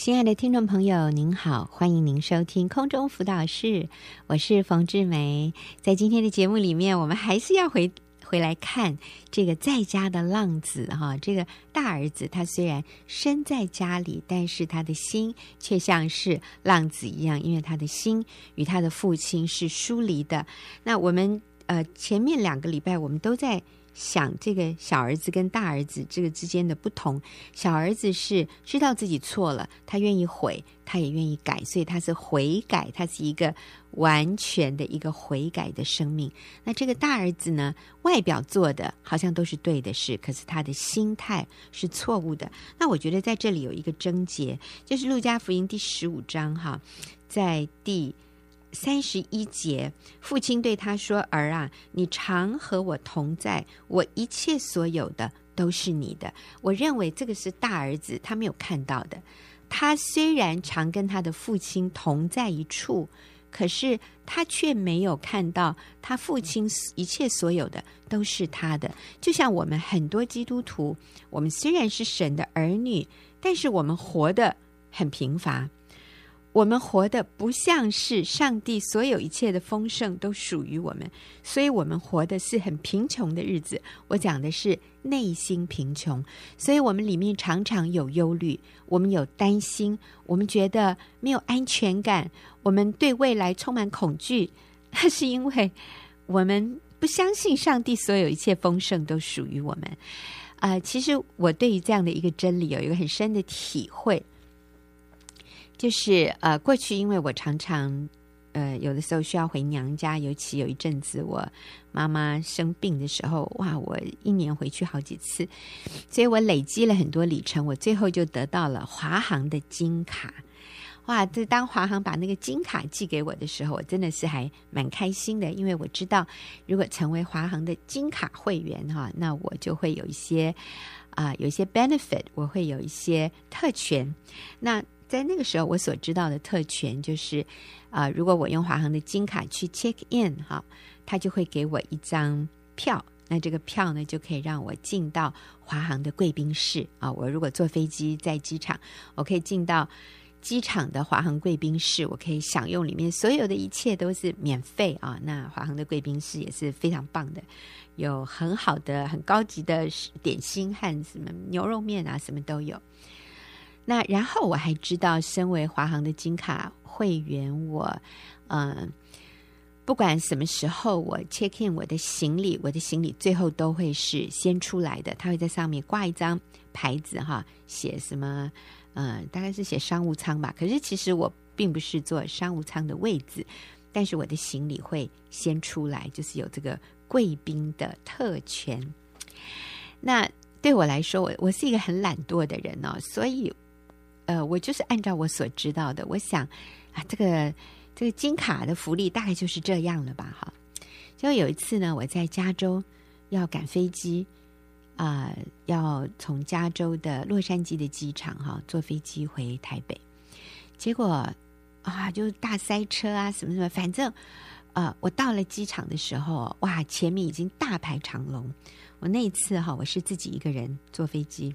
亲爱的听众朋友，您好，欢迎您收听空中辅导室，我是冯志梅。在今天的节目里面，我们还是要回回来看这个在家的浪子哈。这个大儿子他虽然身在家里，但是他的心却像是浪子一样，因为他的心与他的父亲是疏离的。那我们呃前面两个礼拜我们都在。想这个小儿子跟大儿子这个之间的不同，小儿子是知道自己错了，他愿意悔，他也愿意改，所以他是悔改，他是一个完全的一个悔改的生命。那这个大儿子呢，外表做的好像都是对的事，可是他的心态是错误的。那我觉得在这里有一个症结，就是路加福音第十五章哈，在第。三十一节，父亲对他说：“儿啊，你常和我同在，我一切所有的都是你的。”我认为这个是大儿子他没有看到的。他虽然常跟他的父亲同在一处，可是他却没有看到他父亲一切所有的都是他的。就像我们很多基督徒，我们虽然是神的儿女，但是我们活得很贫乏。我们活的不像是上帝所有一切的丰盛都属于我们，所以我们活的是很贫穷的日子。我讲的是内心贫穷，所以我们里面常常有忧虑，我们有担心，我们觉得没有安全感，我们对未来充满恐惧，那是因为我们不相信上帝所有一切丰盛都属于我们。啊、呃，其实我对于这样的一个真理有一个很深的体会。就是呃，过去因为我常常呃，有的时候需要回娘家，尤其有一阵子我妈妈生病的时候，哇，我一年回去好几次，所以我累积了很多里程，我最后就得到了华航的金卡。哇，这当华航把那个金卡寄给我的时候，我真的是还蛮开心的，因为我知道如果成为华航的金卡会员哈，那我就会有一些啊、有一些 benefit，我会有一些特权。那在那个时候，我所知道的特权就是，啊、如果我用华航的金卡去 check in 哈，他就会给我一张票。那这个票呢，就可以让我进到华航的贵宾室啊。我如果坐飞机在机场，我可以进到机场的华航贵宾室，我可以享用里面所有的一切都是免费啊。那华航的贵宾室也是非常棒的，有很好的、很高级的点心和什么牛肉面啊，什么都有。那然后我还知道，身为华航的金卡会员，我嗯，不管什么时候我 check in 我的行李，我的行李最后都会是先出来的。他会在上面挂一张牌子，哈，写什么？嗯，大概是写商务舱吧。可是其实我并不是坐商务舱的位置，但是我的行李会先出来，就是有这个贵宾的特权。那对我来说，我我是一个很懒惰的人哦，所以。呃，我就是按照我所知道的，我想啊，这个这个金卡的福利大概就是这样了吧？哈，就有一次呢，我在加州要赶飞机啊，要从加州的洛杉矶的机场哈坐飞机回台北，结果啊，就大塞车啊，什么什么，反正啊，我到了机场的时候，哇，前面已经大排长龙。我那一次哈，我是自己一个人坐飞机。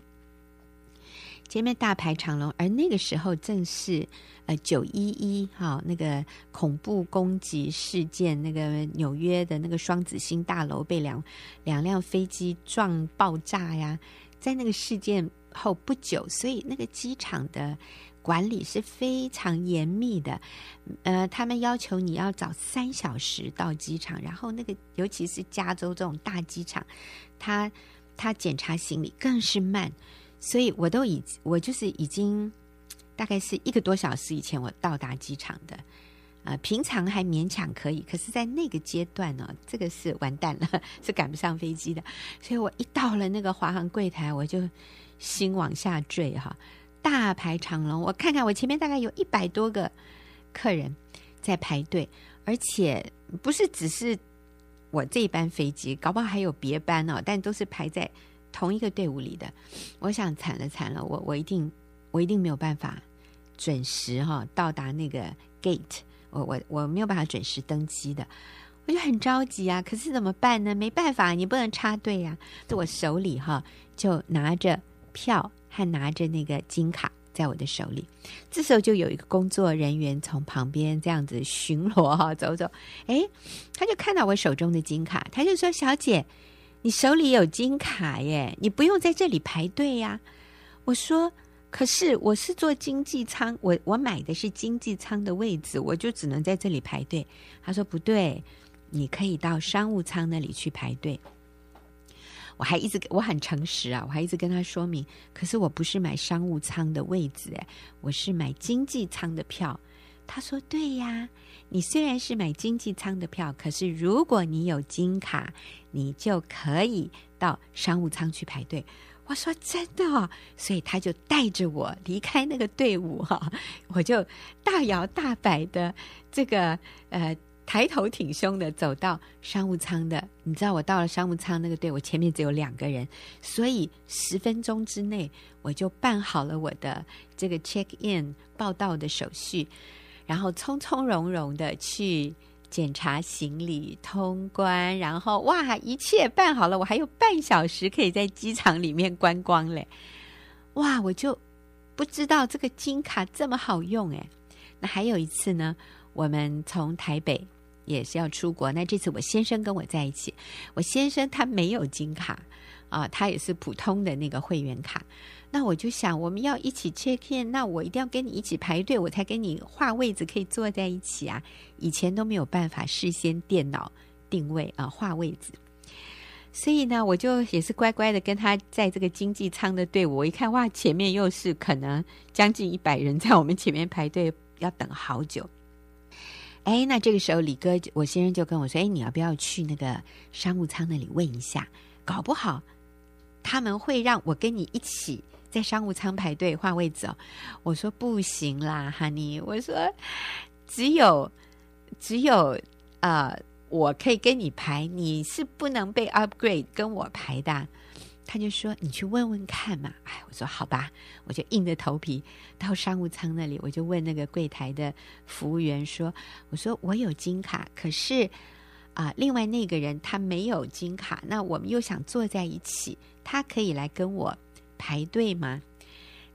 前面大排长龙，而那个时候正是呃九一一哈那个恐怖攻击事件，那个纽约的那个双子星大楼被两两辆飞机撞爆炸呀，在那个事件后不久，所以那个机场的管理是非常严密的，呃，他们要求你要早三小时到机场，然后那个尤其是加州这种大机场，他他检查行李更是慢。所以我都已我就是已经大概是一个多小时以前我到达机场的，呃，平常还勉强可以，可是在那个阶段呢，这个是完蛋了，是赶不上飞机的。所以我一到了那个华航柜台，我就心往下坠哈，大排长龙。我看看我前面大概有一百多个客人在排队，而且不是只是我这一班飞机，搞不好还有别班哦，但都是排在。同一个队伍里的，我想惨了惨了，我我一定我一定没有办法准时哈到达那个 gate，我我我没有办法准时登机的，我就很着急啊。可是怎么办呢？没办法，你不能插队呀。就我手里哈就拿着票和拿着那个金卡，在我的手里。这时候就有一个工作人员从旁边这样子巡逻哈，走走，诶，他就看到我手中的金卡，他就说：“小姐，你手里有金卡耶，你不用在这里排队呀。”我说。可是我是坐经济舱，我我买的是经济舱的位置，我就只能在这里排队。他说不对，你可以到商务舱那里去排队。我还一直我很诚实啊，我还一直跟他说明。可是我不是买商务舱的位置，诶，我是买经济舱的票。他说对呀，你虽然是买经济舱的票，可是如果你有金卡，你就可以到商务舱去排队。我说真的哦，所以他就带着我离开那个队伍哈，我就大摇大摆的这个呃抬头挺胸的走到商务舱的。你知道我到了商务舱那个队伍前面只有两个人，所以十分钟之内我就办好了我的这个 check in 报到的手续，然后从从容容的去。检查行李、通关，然后哇，一切办好了，我还有半小时可以在机场里面观光嘞！哇，我就不知道这个金卡这么好用诶。那还有一次呢，我们从台北也是要出国，那这次我先生跟我在一起，我先生他没有金卡啊，他也是普通的那个会员卡。那我就想，我们要一起 check in，那我一定要跟你一起排队，我才给你画位置，可以坐在一起啊。以前都没有办法事先电脑定位啊，画位置。所以呢，我就也是乖乖的跟他在这个经济舱的队伍。我一看，哇，前面又是可能将近一百人在我们前面排队，要等好久。哎，那这个时候李哥，我先生就跟我说：“哎，你要不要去那个商务舱那里问一下？搞不好他们会让我跟你一起。”在商务舱排队换位置哦，我说不行啦，Honey，我说只有只有呃，我可以跟你排，你是不能被 upgrade 跟我排的。他就说你去问问看嘛，哎，我说好吧，我就硬着头皮到商务舱那里，我就问那个柜台的服务员说，我说我有金卡，可是啊、另外那个人他没有金卡，那我们又想坐在一起，他可以来跟我。排队吗？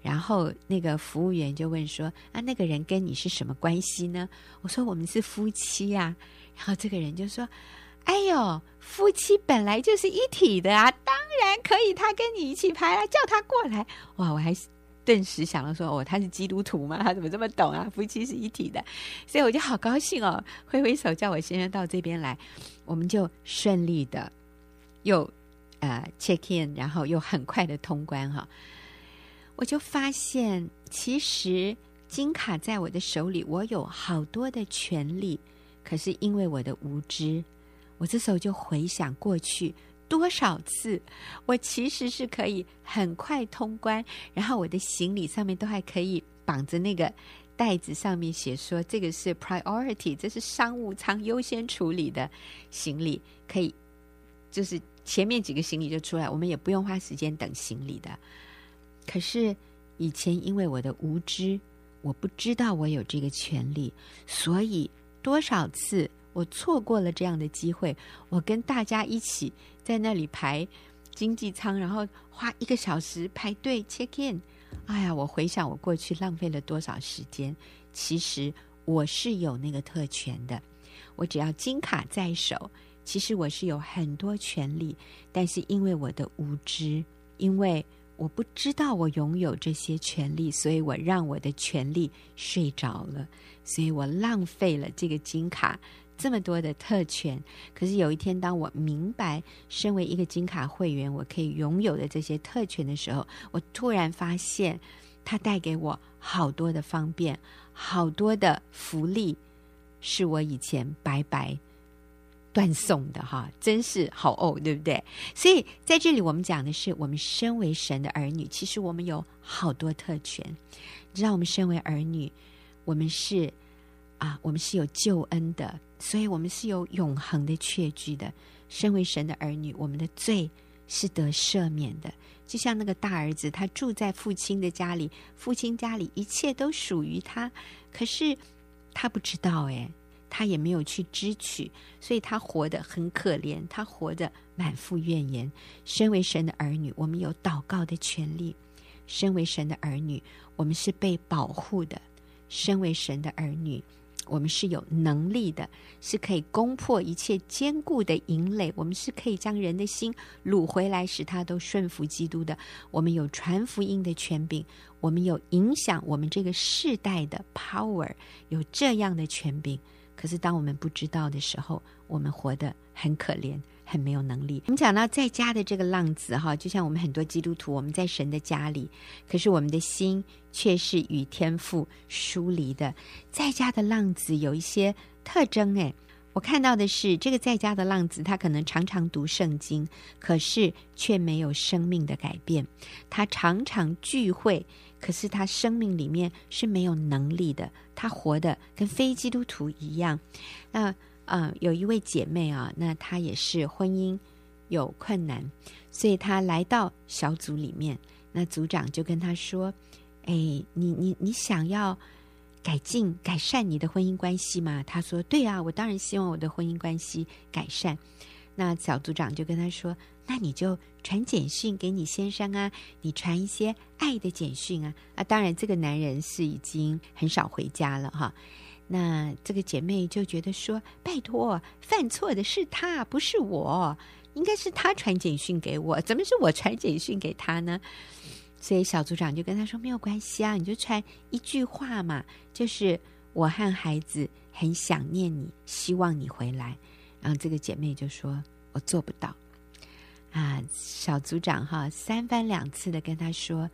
然后那个服务员就问说：“啊，那个人跟你是什么关系呢？”我说：“我们是夫妻呀。”然后这个人就说：“哎呦，夫妻本来就是一体的啊，当然可以，他跟你一起排了，叫他过来。”哇，我还顿时想了说：“哦，他是基督徒吗？他怎么这么懂啊？夫妻是一体的。”所以我就好高兴哦，挥挥手叫我先生到这边来，我们就顺利的又。呃，check in，然后又很快的通关哈，我就发现其实金卡在我的手里，我有好多的权利，可是因为我的无知，我这时候就回想过去多少次，我其实是可以很快通关，然后我的行李上面都还可以绑着那个袋子，上面写说这个是 priority，这是商务舱优先处理的行李，可以就是。前面几个行李就出来，我们也不用花时间等行李的。可是以前因为我的无知，我不知道我有这个权利，所以多少次我错过了这样的机会。我跟大家一起在那里排经济舱，然后花一个小时排队 check in。哎呀，我回想我过去浪费了多少时间。其实我是有那个特权的，我只要金卡在手。其实我是有很多权利，但是因为我的无知，因为我不知道我拥有这些权利，所以我让我的权利睡着了，所以我浪费了这个金卡这么多的特权。可是有一天，当我明白身为一个金卡会员，我可以拥有的这些特权的时候，我突然发现它带给我好多的方便，好多的福利，是我以前白白。断送的哈，真是好哦，对不对？所以在这里，我们讲的是，我们身为神的儿女，其实我们有好多特权。你知道，我们身为儿女，我们是啊，我们是有救恩的，所以我们是有永恒的确据的。身为神的儿女，我们的罪是得赦免的。就像那个大儿子，他住在父亲的家里，父亲家里一切都属于他，可是他不知道诶。他也没有去支取，所以他活得很可怜，他活得满腹怨言。身为神的儿女，我们有祷告的权利。身为神的儿女，我们是被保护的；身为神的儿女，我们是有能力的，是可以攻破一切坚固的营垒。我们是可以将人的心掳回来，使他都顺服基督的。我们有传福音的权柄，我们有影响我们这个世代的 power，有这样的权柄。可是当我们不知道的时候，我们活得很可怜。很没有能力。我们讲到在家的这个浪子哈，就像我们很多基督徒，我们在神的家里，可是我们的心却是与天父疏离的。在家的浪子有一些特征诶，我看到的是这个在家的浪子，他可能常常读圣经，可是却没有生命的改变。他常常聚会，可是他生命里面是没有能力的。他活得跟非基督徒一样。那。嗯，有一位姐妹啊，那她也是婚姻有困难，所以她来到小组里面。那组长就跟她说：“哎，你你你想要改进改善你的婚姻关系吗？”她说：“对啊，我当然希望我的婚姻关系改善。”那小组长就跟她说：“那你就传简讯给你先生啊，你传一些爱的简讯啊。”啊，当然这个男人是已经很少回家了哈。那这个姐妹就觉得说：“拜托，犯错的是他，不是我，应该是他传简讯给我，怎么是我传简讯给他呢？”所以小组长就跟他说：“没有关系啊，你就传一句话嘛，就是我和孩子很想念你，希望你回来。”然后这个姐妹就说：“我做不到。”啊，小组长哈三番两次的跟他说：“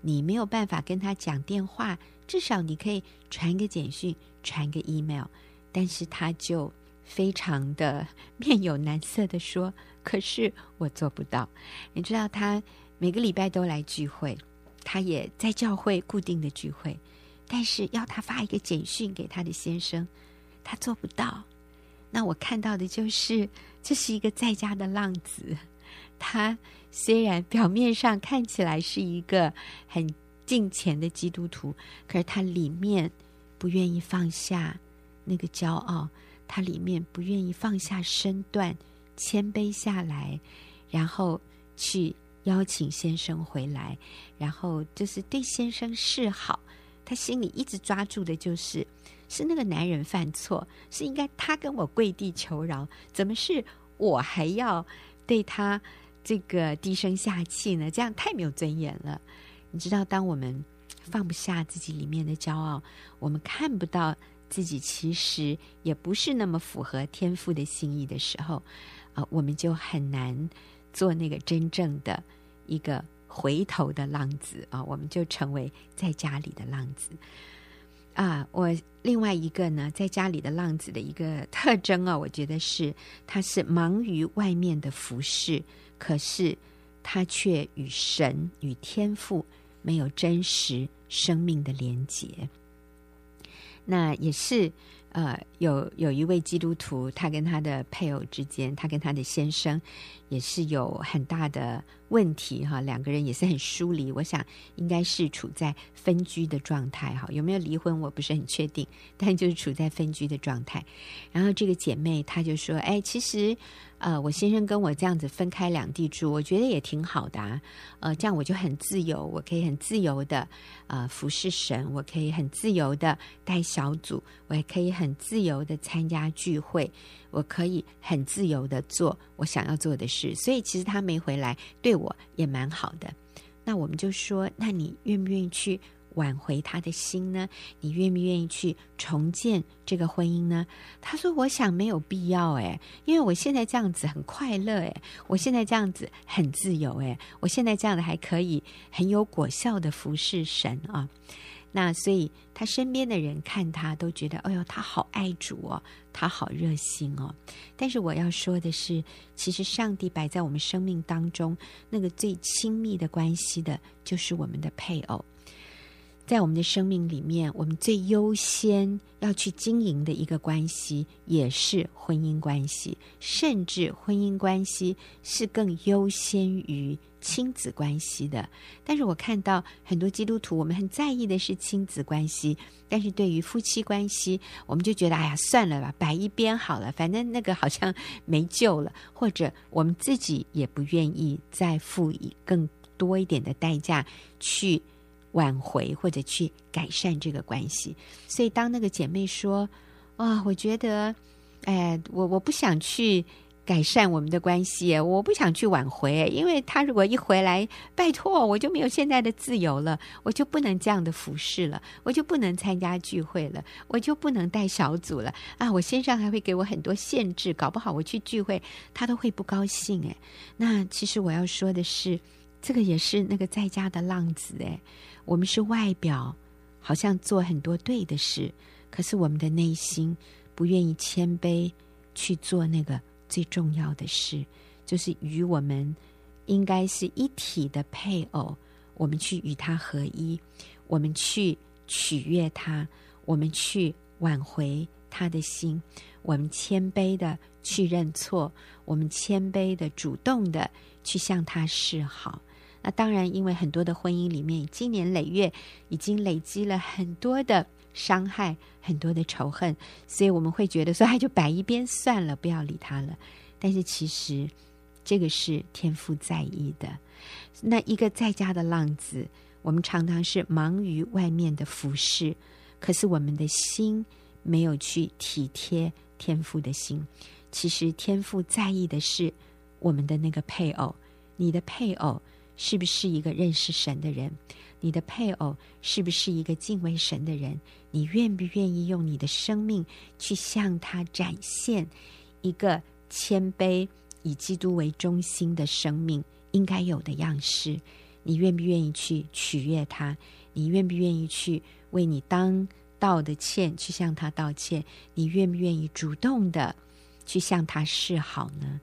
你没有办法跟他讲电话，至少你可以传个简讯。”传个 email，但是他就非常的面有难色的说：“可是我做不到。”你知道，他每个礼拜都来聚会，他也在教会固定的聚会，但是要他发一个简讯给他的先生，他做不到。那我看到的就是，这是一个在家的浪子。他虽然表面上看起来是一个很敬虔的基督徒，可是他里面。不愿意放下那个骄傲，他里面不愿意放下身段，谦卑下来，然后去邀请先生回来，然后就是对先生示好。他心里一直抓住的就是，是那个男人犯错，是应该他跟我跪地求饶，怎么是我还要对他这个低声下气呢？这样太没有尊严了。你知道，当我们。放不下自己里面的骄傲，我们看不到自己其实也不是那么符合天父的心意的时候，啊、我们就很难做那个真正的一个回头的浪子啊、我们就成为在家里的浪子啊、我另外一个呢，在家里的浪子的一个特征啊，我觉得是他是忙于外面的服侍，可是他却与神与天赋没有真实。生命的连结，那也是呃，有有一位基督徒，他跟他的配偶之间，他跟他的先生也是有很大的问题哈，两个人也是很疏离。我想应该是处在分居的状态哈，有没有离婚我不是很确定，但就是处在分居的状态。然后这个姐妹她就说：“哎，其实。”呃，我先生跟我这样子分开两地住，我觉得也挺好的啊。呃，这样我就很自由，我可以很自由的呃服侍神，我可以很自由的带小组，我也可以很自由的参加聚会，我可以很自由的做我想要做的事。所以其实他没回来，对我也蛮好的。那我们就说，那你愿不愿意去？挽回他的心呢？你愿不愿意去重建这个婚姻呢？他说：“我想没有必要诶，因为我现在这样子很快乐诶，我现在这样子很自由诶，我现在这样的还可以很有果效的服侍神啊。那所以他身边的人看他都觉得，哎呦，他好爱主哦，他好热心哦。但是我要说的是，其实上帝摆在我们生命当中那个最亲密的关系的，就是我们的配偶。”在我们的生命里面，我们最优先要去经营的一个关系，也是婚姻关系，甚至婚姻关系是更优先于亲子关系的。但是我看到很多基督徒，我们很在意的是亲子关系，但是对于夫妻关系，我们就觉得，哎呀，算了吧，摆一边好了，反正那个好像没救了，或者我们自己也不愿意再付以更。多一点的代价去挽回或者去改善这个关系。所以当那个姐妹说：“啊、我觉得，哎，我我不想去。”改善我们的关系，我不想去挽回，因为他如果一回来，拜托，我就没有现在的自由了，我就不能这样的服侍了，我就不能参加聚会了，我就不能带小组了啊！我先生还会给我很多限制，搞不好我去聚会，他都会不高兴哎。那其实我要说的是，这个也是那个在家的浪子诶。我们是外表好像做很多对的事，可是我们的内心不愿意谦卑去做那个。最重要的事，就是与我们应该是一体的配偶，我们去与他合一，我们去取悦他，我们去挽回他的心，我们谦卑的去认错，我们谦卑的主动的去向他示好。那当然，因为很多的婚姻里面，经年累月已经累积了很多的。伤害很多的仇恨，所以我们会觉得说，哎，就摆一边算了，不要理他了。但是其实，这个是天父在意的。那一个在家的浪子，我们常常是忙于外面的服侍，可是我们的心没有去体贴天父的心。其实天父在意的是我们的那个配偶，你的配偶是不是一个认识神的人？你的配偶是不是一个敬畏神的人？你愿不愿意用你的生命去向他展现一个谦卑、以基督为中心的生命应该有的样式？你愿不愿意去取悦他？你愿不愿意去为你当道的歉去向他道歉？你愿不愿意主动的去向他示好呢？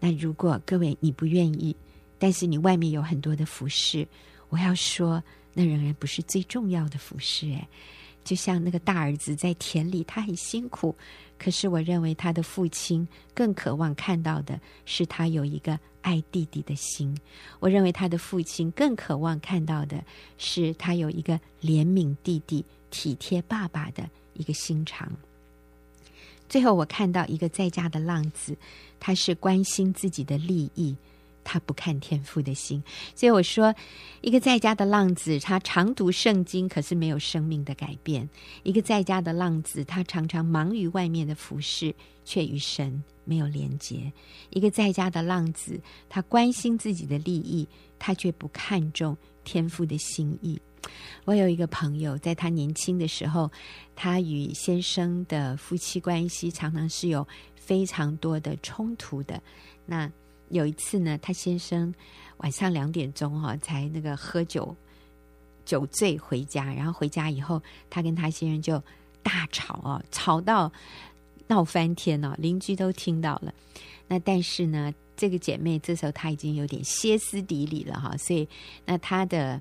那如果各位你不愿意，但是你外面有很多的服饰。我要说，那仍然不是最重要的服饰。哎，就像那个大儿子在田里，他很辛苦，可是我认为他的父亲更渴望看到的是他有一个爱弟弟的心。我认为他的父亲更渴望看到的是他有一个怜悯弟弟、体贴爸爸的一个心肠。最后，我看到一个在家的浪子，他是关心自己的利益。他不看天父的心，所以我说，一个在家的浪子，他常读圣经，可是没有生命的改变；一个在家的浪子，他常常忙于外面的服饰，却与神没有连结；一个在家的浪子，他关心自己的利益，他却不看重天父的心意。我有一个朋友，在他年轻的时候，他与先生的夫妻关系常常是有非常多的冲突的。那有一次呢，他先生晚上两点钟哈、哦、才那个喝酒酒醉回家，然后回家以后，他跟他先生就大吵哦，吵到闹翻天哦，邻居都听到了。那但是呢，这个姐妹这时候她已经有点歇斯底里了哈、所以那她的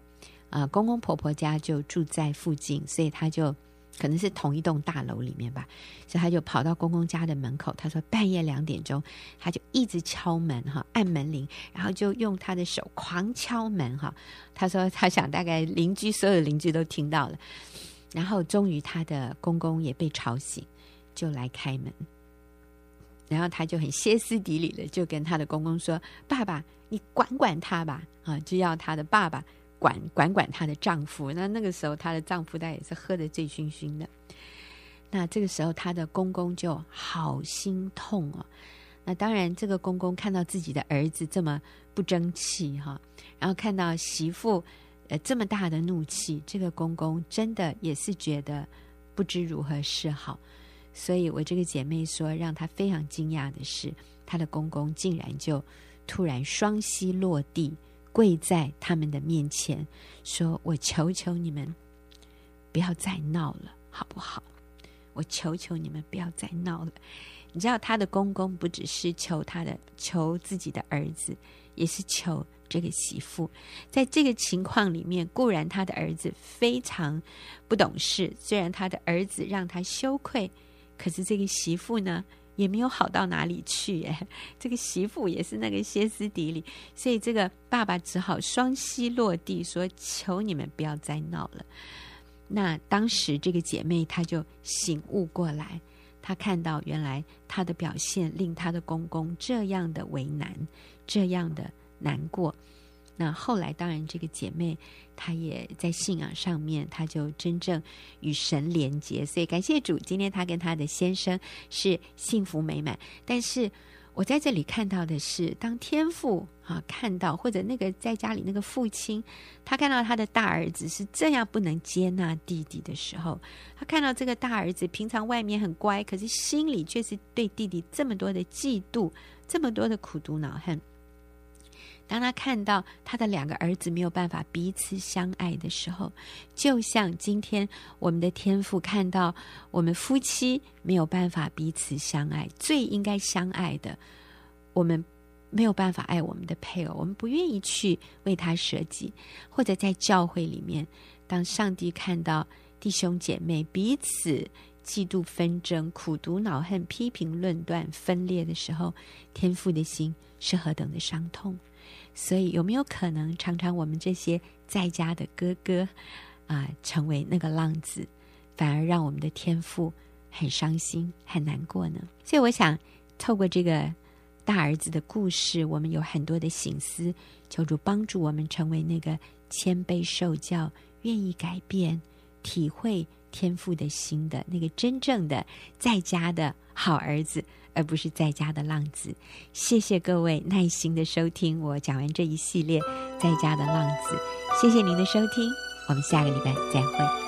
啊、公公婆婆家就住在附近，所以她就。可能是同一栋大楼里面吧，所以他就跑到公公家的门口。他说半夜两点钟，他就一直敲门哈，按门铃，然后就用他的手狂敲门哈。他说他想大概邻居所有邻居都听到了，然后终于他的公公也被吵醒，就来开门。然后他就很歇斯底里的就跟他的公公说：“爸爸，你管管他吧，啊，就要他的爸爸。”管管管她的丈夫，那那个时候她的丈夫他也是喝得醉醺醺的。那这个时候她的公公就好心痛哦。那当然，这个公公看到自己的儿子这么不争气哈，然后看到媳妇呃这么大的怒气，这个公公真的也是觉得不知如何是好。所以我这个姐妹说，让她非常惊讶的是，她的公公竟然就突然双膝落地。跪在他们的面前，说：“我求求你们，不要再闹了，好不好？我求求你们，不要再闹了。你知道，他的公公不只是求他的，求自己的儿子，也是求这个媳妇。在这个情况里面，固然他的儿子非常不懂事，虽然他的儿子让他羞愧，可是这个媳妇呢？”也没有好到哪里去耶，这个媳妇也是那个歇斯底里，所以这个爸爸只好双膝落地说：“求你们不要再闹了。”那当时这个姐妹她就醒悟过来，她看到原来她的表现令她的公公这样的为难，这样的难过，那后来，当然这个姐妹她也在信仰上面，她就真正与神连结。所以感谢主，今天她跟她的先生是幸福美满。但是我在这里看到的是，当天父啊看到，或者那个在家里那个父亲，他看到他的大儿子是这样不能接纳弟弟的时候，他看到这个大儿子平常外面很乖，可是心里却是对弟弟这么多的嫉妒，这么多的苦毒恼恨。当他看到他的两个儿子没有办法彼此相爱的时候，就像今天我们的天父看到我们夫妻没有办法彼此相爱，最应该相爱的，我们没有办法爱我们的配偶，我们不愿意去为他舍己，或者在教会里面，当上帝看到弟兄姐妹彼此嫉妒纷争、苦毒恼恨、批评论断、分裂的时候，天父的心是何等的伤痛。所以，有没有可能常常我们这些在家的哥哥啊、成为那个浪子，反而让我们的天父很伤心、很难过呢？所以，我想透过这个大儿子的故事，我们有很多的省思，求主帮助我们成为那个谦卑受教、愿意改变、体会天父的心的那个真正的在家的好儿子。而不是在家的浪子。谢谢各位耐心的收听我讲完这一系列在家的浪子。谢谢您的收听，我们下个礼拜再会。